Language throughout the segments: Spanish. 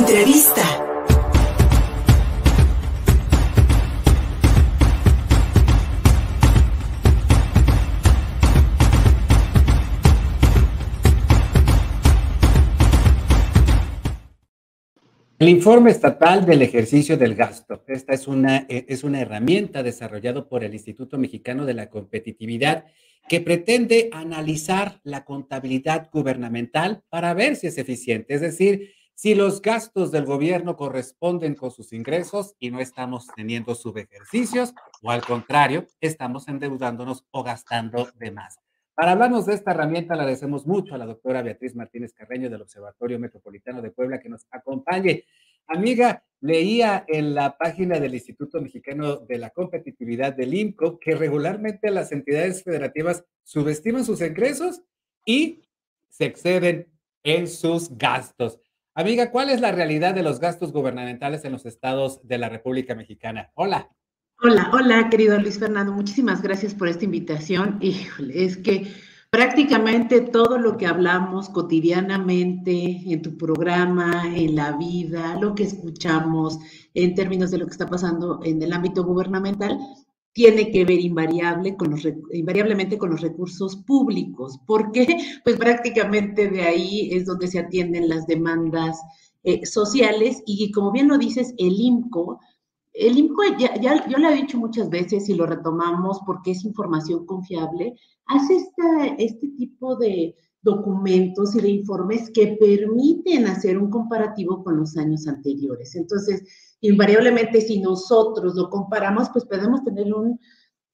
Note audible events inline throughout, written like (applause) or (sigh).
Entrevista. El informe estatal del ejercicio del gasto. Esta es una, eh, es una herramienta desarrollada por el Instituto Mexicano de la Competitividad que pretende analizar la contabilidad gubernamental para ver si es eficiente, es decir, si los gastos del gobierno corresponden con sus ingresos y no estamos teniendo subejercicios o al contrario, estamos endeudándonos o gastando de más. Para hablarnos de esta herramienta, le agradecemos mucho a la doctora Beatriz Martínez Carreño del Observatorio Metropolitano de Puebla que nos acompañe. Amiga, leía en la página del Instituto Mexicano de la Competitividad del INCO que regularmente las entidades federativas subestiman sus ingresos y se exceden en sus gastos. Amiga, ¿cuál es la realidad de los gastos gubernamentales en los estados de la República Mexicana? Hola. Hola, hola, querido Luis Fernando. Muchísimas gracias por esta invitación. Híjole, es que prácticamente todo lo que hablamos cotidianamente en tu programa, en la vida, lo que escuchamos en términos de lo que está pasando en el ámbito gubernamental, tiene que ver invariable con los, invariablemente con los recursos públicos. ¿Por qué? (laughs) Pues prácticamente de ahí es donde se atienden las demandas eh, sociales y como bien lo dices, el IMCO el INCO, ya, yo lo he dicho muchas veces y lo retomamos porque es información confiable, hace este tipo de documentos y de informes que permiten hacer un comparativo con los años anteriores. Entonces, invariablemente, si nosotros lo comparamos, pues podemos tener un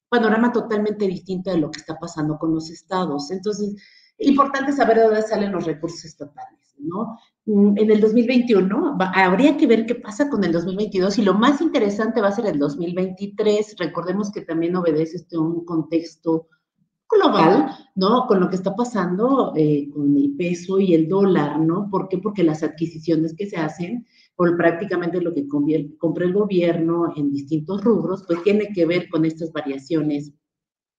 panorama totalmente distinto de lo que está pasando con los estados. Entonces, importante saber de dónde salen los recursos estatales, ¿no? Mm, en el 2021, habría que ver qué pasa con el 2022 y lo más interesante va a ser el 2023. Recordemos que también obedece este un contexto global, ¿no? Con lo que está pasando eh, con el peso y el dólar, ¿no? ¿Por qué? Porque las adquisiciones que se hacen, por prácticamente lo que compra el gobierno en distintos rubros, pues tiene que ver con estas variaciones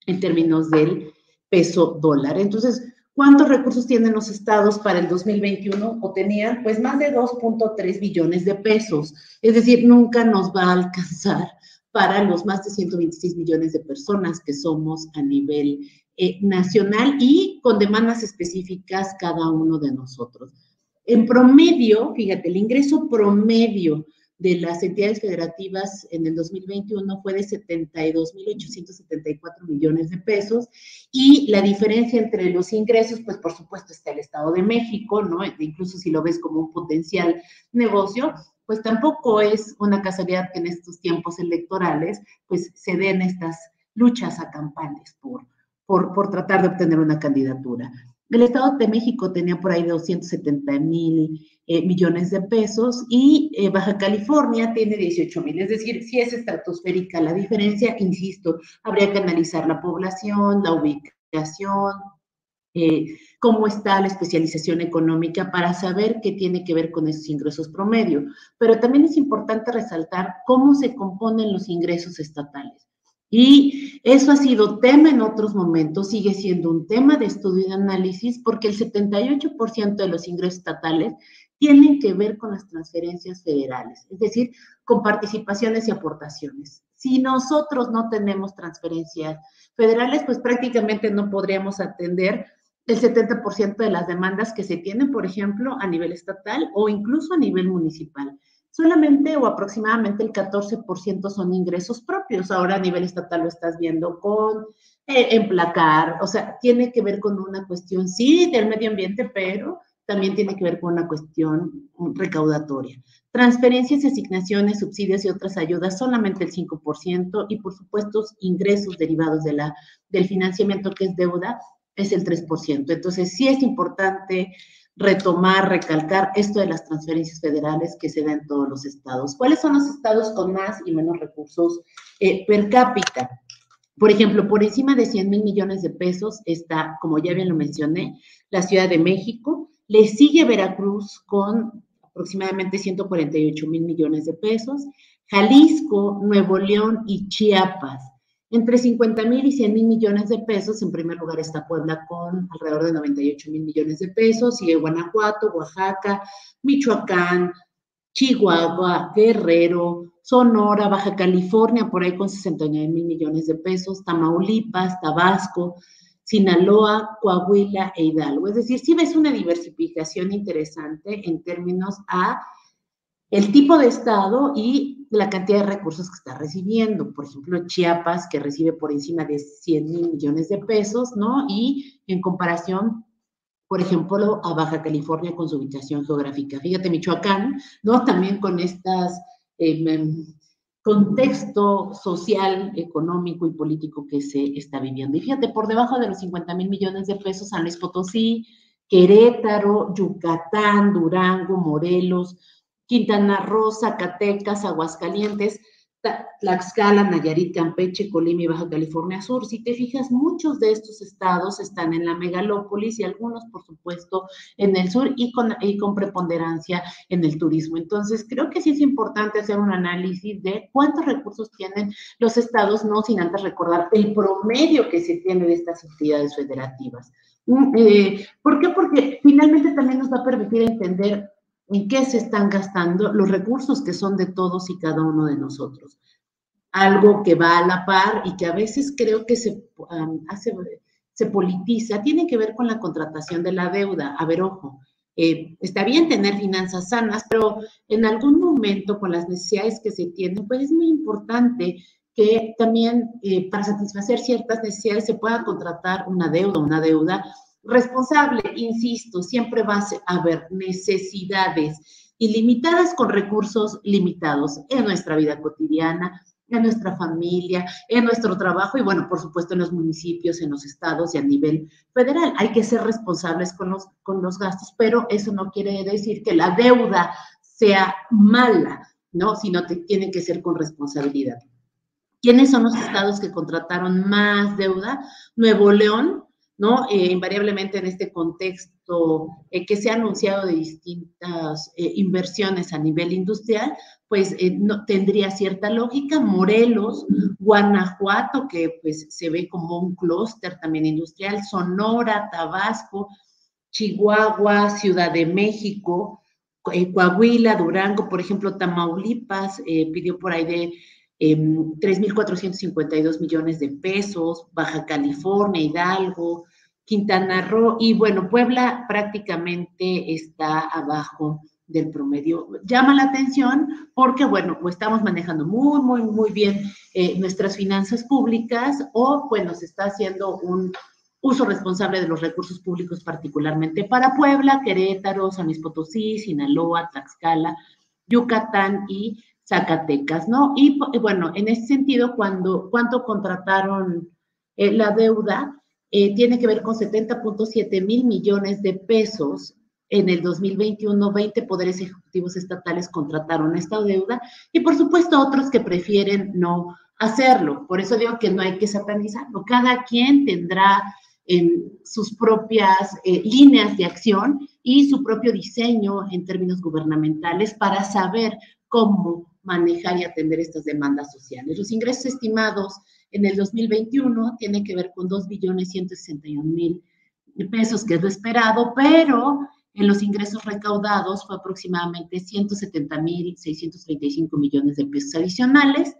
en términos del peso dólar. Entonces, ¿Cuántos recursos tienen los estados para el 2021? O tenían pues más de 2.3 billones de pesos. Es decir, nunca nos va a alcanzar para los más de 126 millones de personas que somos a nivel eh, nacional y con demandas específicas cada uno de nosotros. En promedio, fíjate, el ingreso promedio de las entidades federativas en el 2021 fue de 72.874 millones de pesos y la diferencia entre los ingresos, pues por supuesto está el Estado de México, ¿no? Incluso si lo ves como un potencial negocio, pues tampoco es una casualidad que en estos tiempos electorales, pues se den estas luchas a campañas por, por, por tratar de obtener una candidatura. El Estado de México tenía por ahí 270 mil eh, millones de pesos y eh, Baja California tiene 18 mil. Es decir, si es estratosférica la diferencia, insisto, habría que analizar la población, la ubicación, eh, cómo está la especialización económica para saber qué tiene que ver con esos ingresos promedio. Pero también es importante resaltar cómo se componen los ingresos estatales. Y eso ha sido tema en otros momentos, sigue siendo un tema de estudio y de análisis, porque el 78% de los ingresos estatales tienen que ver con las transferencias federales, es decir, con participaciones y aportaciones. Si nosotros no tenemos transferencias federales, pues prácticamente no podríamos atender el 70% de las demandas que se tienen, por ejemplo, a nivel estatal o incluso a nivel municipal solamente o aproximadamente el 14% son ingresos propios. Ahora a nivel estatal lo estás viendo con eh, emplacar, o sea, tiene que ver con una cuestión, sí, del medio ambiente, pero también tiene que ver con una cuestión recaudatoria. Transferencias, asignaciones, subsidios y otras ayudas, solamente el 5%, y por supuesto ingresos derivados de la, del financiamiento que es deuda, es el 3%. Entonces, sí es importante retomar, recalcar esto de las transferencias federales que se dan en todos los estados. ¿Cuáles son los estados con más y menos recursos eh, per cápita? Por ejemplo, por encima de 100 mil millones de pesos está, como ya bien lo mencioné, la Ciudad de México, le sigue Veracruz con aproximadamente 148 mil millones de pesos, Jalisco, Nuevo León y Chiapas entre 50 mil y 100 mil millones de pesos, en primer lugar está Puebla con alrededor de 98 mil millones de pesos, sigue Guanajuato, Oaxaca, Michoacán, Chihuahua, Guerrero, Sonora, Baja California, por ahí con 69 mil millones de pesos, Tamaulipas, Tabasco, Sinaloa, Coahuila e Hidalgo. Es decir, si ves una diversificación interesante en términos a el tipo de estado y la cantidad de recursos que está recibiendo. Por ejemplo, Chiapas, que recibe por encima de 100 mil millones de pesos, ¿no? Y en comparación, por ejemplo, a Baja California con su ubicación geográfica. Fíjate, Michoacán, ¿no? También con estas eh, contexto social, económico y político que se está viviendo. Y fíjate, por debajo de los 50 mil millones de pesos, San Luis Potosí, Querétaro, Yucatán, Durango, Morelos, Quintana Roo, Zacatecas, Aguascalientes, Tlaxcala, Nayarit, Campeche, Colima y Baja California Sur. Si te fijas, muchos de estos estados están en la megalópolis y algunos, por supuesto, en el sur y con, y con preponderancia en el turismo. Entonces, creo que sí es importante hacer un análisis de cuántos recursos tienen los estados, no sin antes recordar el promedio que se tiene de estas entidades federativas. Mm, eh, ¿Por qué? Porque finalmente también nos va a permitir entender en qué se están gastando los recursos que son de todos y cada uno de nosotros. Algo que va a la par y que a veces creo que se hace, se politiza, tiene que ver con la contratación de la deuda. A ver, ojo, eh, está bien tener finanzas sanas, pero en algún momento con las necesidades que se tienen, pues es muy importante que también eh, para satisfacer ciertas necesidades se pueda contratar una deuda, una deuda responsable, insisto, siempre va a haber necesidades ilimitadas con recursos limitados en nuestra vida cotidiana, en nuestra familia, en nuestro trabajo y bueno, por supuesto en los municipios, en los estados y a nivel federal. Hay que ser responsables con los, con los gastos, pero eso no quiere decir que la deuda sea mala, ¿no? Sino que tiene que ser con responsabilidad. ¿Quiénes son los estados que contrataron más deuda? Nuevo León, ¿no? Eh, invariablemente en este contexto eh, que se ha anunciado de distintas eh, inversiones a nivel industrial, pues tendría cierta lógica. Morelos, Guanajuato, que pues se ve como un clúster también industrial, Sonora, Tabasco, Chihuahua, Ciudad de México, Coahuila, Durango, por ejemplo, Tamaulipas, pidió por ahí de 3.452 em, millones de pesos, Baja California, Hidalgo, Quintana Roo y bueno, Puebla prácticamente está abajo del promedio. Llama la atención porque, bueno, o estamos manejando muy, muy, muy bien eh, nuestras finanzas públicas o, bueno, se está haciendo un uso responsable de los recursos públicos, particularmente para Puebla, Querétaro, San Luis Potosí, Sinaloa, Tlaxcala, Yucatán y Zacatecas, ¿no? Y bueno, en ese sentido, cuando, ¿cuánto contrataron eh, la deuda? Eh, tiene que ver con 70.7 mil millones de pesos. En el 2021, 20 poderes ejecutivos estatales contrataron esta deuda y por supuesto otros que prefieren no hacerlo. Por eso digo que no hay que satanizarlo. Cada quien tendrá en sus propias eh, líneas de acción y su propio diseño en términos gubernamentales para saber cómo manejar y atender estas demandas sociales. Los ingresos estimados en el 2021 tienen que ver con 2 billones 161 mil pesos, que es lo esperado, pero en los ingresos recaudados fue aproximadamente 170 mil 635 millones de pesos adicionales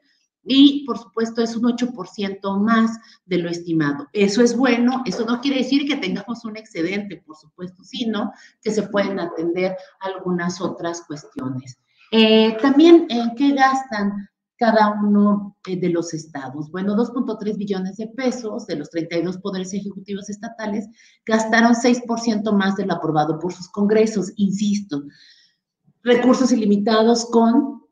y por supuesto es un 8% más de lo estimado. Eso es bueno, eso no quiere decir que tengamos un excedente, por supuesto, sino que se pueden atender algunas otras cuestiones. Eh, también, ¿en qué gastan cada uno eh, de los estados? Bueno, 2.3 billones de pesos de los 32 poderes ejecutivos estatales gastaron 6% más de lo aprobado por sus congresos, insisto. Recursos ilimitados con,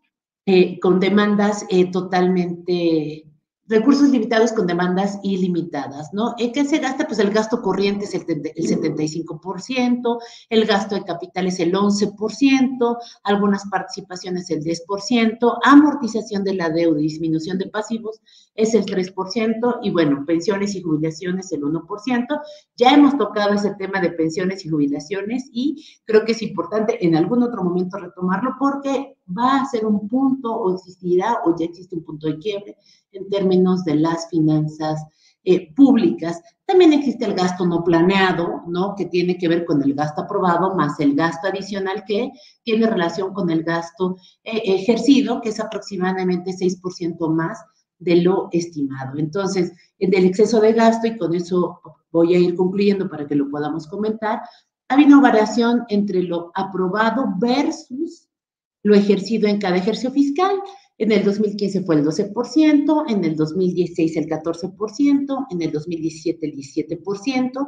eh, con demandas totalmente recursos limitados con demandas ilimitadas, ¿no? ¿En qué se gasta? Pues el gasto corriente es el, 75%, el gasto de capital es el 11%, algunas participaciones el 10%, amortización de la deuda y disminución de pasivos es el 3%, y bueno, pensiones y jubilaciones el 1%. Ya hemos tocado ese tema de pensiones y jubilaciones y creo que es importante en algún otro momento retomarlo porque va a ser un punto o existirá o ya existe un punto de quiebre en términos de las finanzas eh, públicas. También existe el gasto no planeado, ¿no? Que tiene que ver con el gasto aprobado más el gasto adicional que tiene relación con el gasto eh, ejercido, que es aproximadamente 6% más de lo estimado. Entonces, en el exceso de gasto, y con eso voy a ir concluyendo para que lo podamos comentar, hay una variación entre lo aprobado versus lo ejercido en cada ejercicio fiscal. En el 2015 fue el 12%, en el 2016 el 14%, en el 2017 el 17%,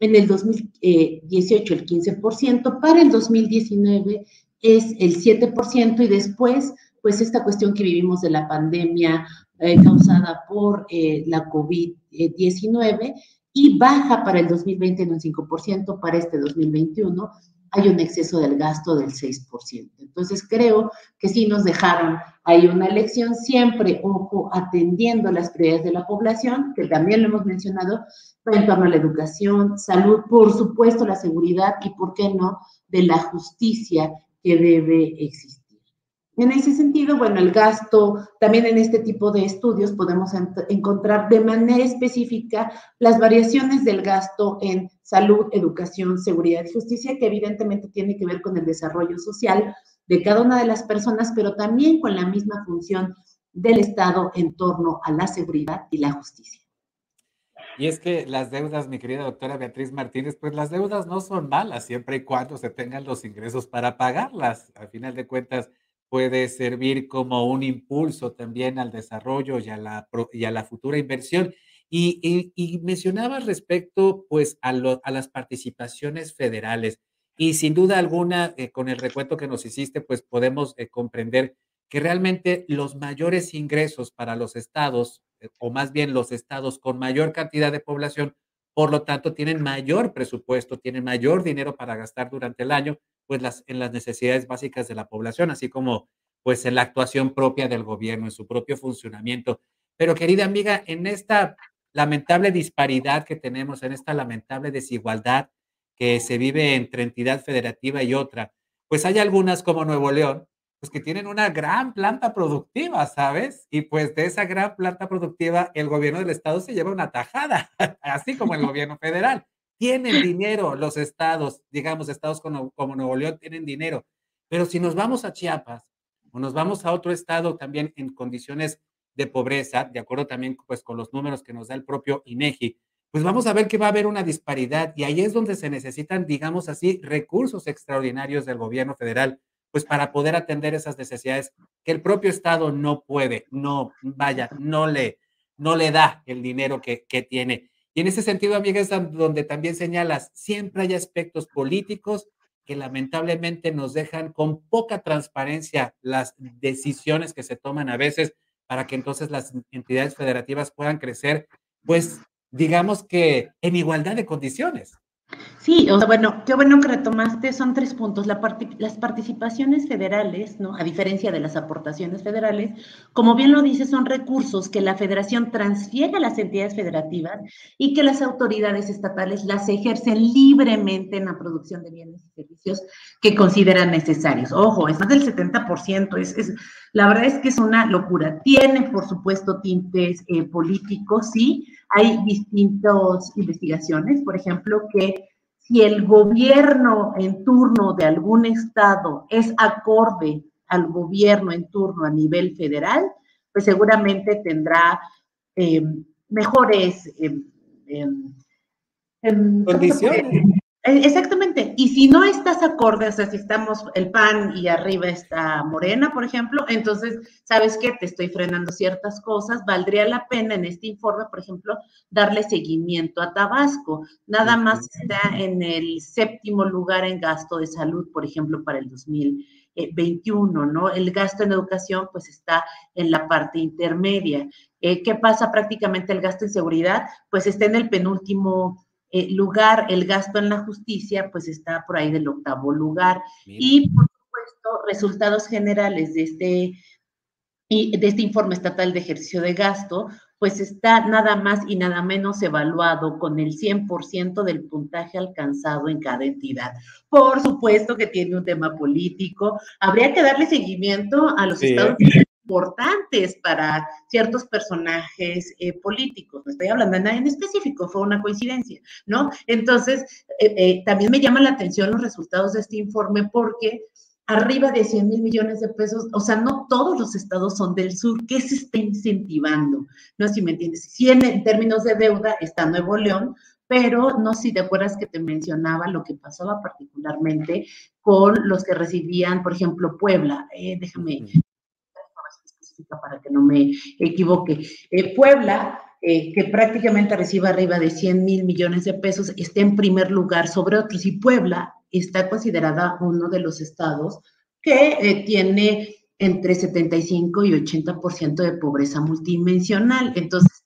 en el 2018 el 15%, para el 2019 es el 7% y después, pues esta cuestión que vivimos de la pandemia eh, causada por eh, la COVID-19 y baja para el 2020 en un 5%, para este 2021 hay un exceso del gasto del 6%. Entonces creo que sí nos dejaron ahí una lección, siempre, ojo, atendiendo las prioridades de la población, que también lo hemos mencionado, en torno a la educación, salud, por supuesto la seguridad y, ¿por qué no?, de la justicia que debe existir. En ese sentido, bueno, el gasto, también en este tipo de estudios podemos encontrar de manera específica las variaciones del gasto en salud, educación, seguridad y justicia, que evidentemente tiene que ver con el desarrollo social de cada una de las personas, pero también con la misma función del Estado en torno a la seguridad y la justicia. Y es que las deudas, mi querida doctora Beatriz Martínez, pues las deudas no son malas siempre y cuando se tengan los ingresos para pagarlas. Al final de cuentas, puede servir como un impulso también al desarrollo y a la, y a la futura inversión. Y, y, mencionaba respecto pues a, a, las participaciones federales y sin duda alguna eh, con el recuento que nos hiciste pues podemos eh, comprender que realmente los mayores ingresos para los estados eh, o más bien los estados con mayor cantidad de población por lo tanto tienen mayor presupuesto, tienen mayor dinero para gastar durante el año pues las, en las necesidades básicas de la población, así como pues en la actuación propia del gobierno, en su propio funcionamiento. Pero querida amiga, en esta lamentable disparidad que tenemos, en esta lamentable desigualdad que se vive entre entidad federativa y otra, pues hay algunas como Nuevo León, pues que tienen una gran planta productiva, ¿sabes? Y pues de esa gran planta productiva, el gobierno del estado se lleva una tajada, (laughs) así como el (laughs) gobierno federal. Tienen dinero los estados, digamos, estados como, como Nuevo León tienen dinero. Pero si nos vamos a Chiapas o nos vamos a otro estado también en condiciones de pobreza, de acuerdo también pues con los números que nos da el propio INEGI, pues vamos a ver que va a haber una disparidad y ahí es donde se necesitan, digamos así, recursos extraordinarios del gobierno federal, pues para poder atender esas necesidades que el propio Estado no puede, no, vaya, no le, no le da el dinero que, que tiene. Y en ese sentido, amiga, es donde también señalas, siempre hay aspectos políticos que lamentablemente nos dejan con poca transparencia las decisiones que se toman a veces para que entonces las entidades federativas puedan crecer, pues digamos que en igualdad de condiciones. Sí, o sea, bueno, qué bueno que retomaste, son tres puntos. las participaciones federales, ¿no? A diferencia de las aportaciones federales, como bien lo dice, son recursos que la federación transfiere a las entidades federativas y que las autoridades estatales las ejercen libremente en la producción de bienes y servicios que consideran necesarios. Ojo, es más del 70%, es, es la verdad es que es una locura. Tiene, por supuesto, tintes eh, políticos, sí. Hay distintas investigaciones, por ejemplo, que si el gobierno en turno de algún estado es acorde al gobierno en turno a nivel federal, pues seguramente tendrá eh, mejores em, em, em, condiciones. Eh, exactamente. Y si no estás acorde, o sea, si estamos el PAN y arriba está Morena, por ejemplo, entonces, ¿sabes qué? Te estoy frenando ciertas cosas. Valdría la pena en este informe, por ejemplo, darle seguimiento a Tabasco. Nada más está en el séptimo lugar en gasto de salud, por ejemplo, para el 2021, ¿no? El gasto en educación, pues está en la parte intermedia. Eh, ¿Qué pasa prácticamente el gasto en seguridad? Pues está en el penúltimo eh, lugar, el gasto en la justicia, pues está por ahí del octavo lugar. Y por supuesto, resultados generales de este, de este informe estatal de ejercicio de gasto, pues está nada más y nada menos evaluado con el 100% del puntaje alcanzado en cada entidad. Por supuesto que tiene un tema político. Habría que darle seguimiento a los estados importantes para ciertos personajes eh, políticos. No estoy hablando de nadie en específico, fue una coincidencia, ¿no? Entonces, eh, eh, también me llama la atención los resultados de este informe porque arriba de 100 mil millones de pesos, o sea, no todos los estados son del sur, ¿qué se está incentivando? No sé si me entiendes. Si en, términos de deuda está Nuevo León, pero no sé si te acuerdas que te mencionaba lo que pasaba particularmente con los que recibían, por ejemplo, Puebla. Déjame para que no me equivoque. Eh, Puebla, eh, que prácticamente recibe arriba de 100 mil millones de pesos, está en primer lugar sobre otros. Y Puebla está considerada uno de los estados que tiene entre 75 y 80% de pobreza multidimensional. Entonces,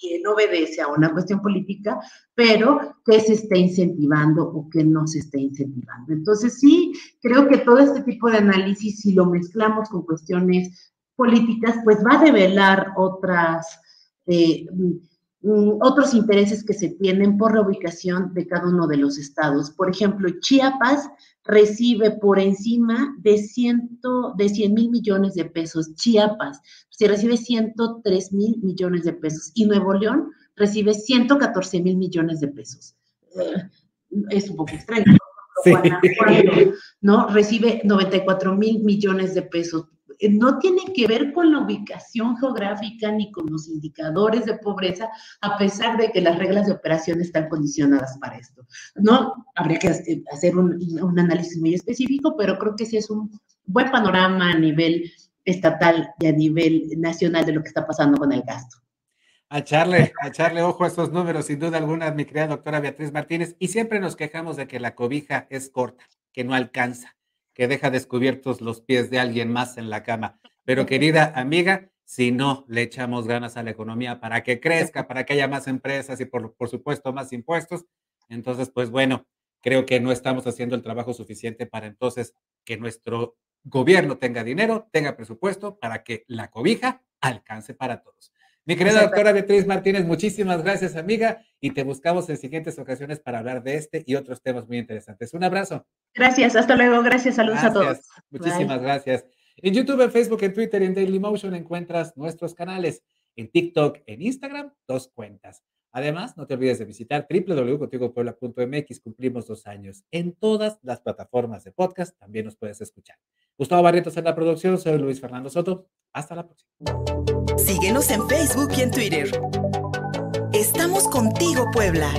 también obedece a una cuestión política, pero que se está incentivando o que no se está incentivando. Entonces, sí, creo que todo este tipo de análisis, si lo mezclamos con cuestiones políticas, pues va a develar otras... Eh, mm, otros intereses que se tienen por la ubicación de cada uno de los estados. Por ejemplo, Chiapas recibe por encima de, ciento, de 100 mil millones de pesos. Chiapas se recibe 103 mil millones de pesos y Nuevo León recibe 114 mil millones de pesos. Eh, es un poco extraño. ¿no? Recibe 94 mil millones de pesos. Eh, no tiene que ver con la ubicación geográfica ni con los indicadores de pobreza, a pesar de que las reglas de operación están condicionadas para esto. No habría que hacer un, análisis muy específico, pero creo que sí es un buen panorama a nivel estatal y a nivel nacional de lo que está pasando con el gasto. A echarle, a echarle ojo a esos números, sin duda alguna, mi querida doctora Beatriz Martínez. Y siempre nos quejamos de que la cobija es corta, que no alcanza, que deja descubiertos los pies de alguien más en la cama. Pero querida amiga, si no le echamos ganas a la economía para que crezca, para que haya más empresas y por, por supuesto más impuestos, entonces, pues bueno, creo que no estamos haciendo el trabajo suficiente para entonces que nuestro gobierno tenga dinero, tenga presupuesto para que la cobija alcance para todos. Mi querida doctora Beatriz Martínez, muchísimas gracias, amiga, y te buscamos en siguientes ocasiones para hablar de este y otros temas muy interesantes. Un abrazo. Gracias, hasta luego, gracias, saludos a todos. Muchísimas gracias. En YouTube, en Facebook, en Twitter y en Dailymotion encuentras nuestros canales. En TikTok, en Instagram, dos cuentas. Además, no te olvides de visitar www.contigopuebla.mx. Cumplimos dos años. En todas las plataformas de podcast también nos puedes escuchar. Gustavo Barrientos en la producción. Soy Luis Fernando Soto. Hasta la próxima. Síguenos en Facebook y en Twitter. Estamos contigo, Puebla.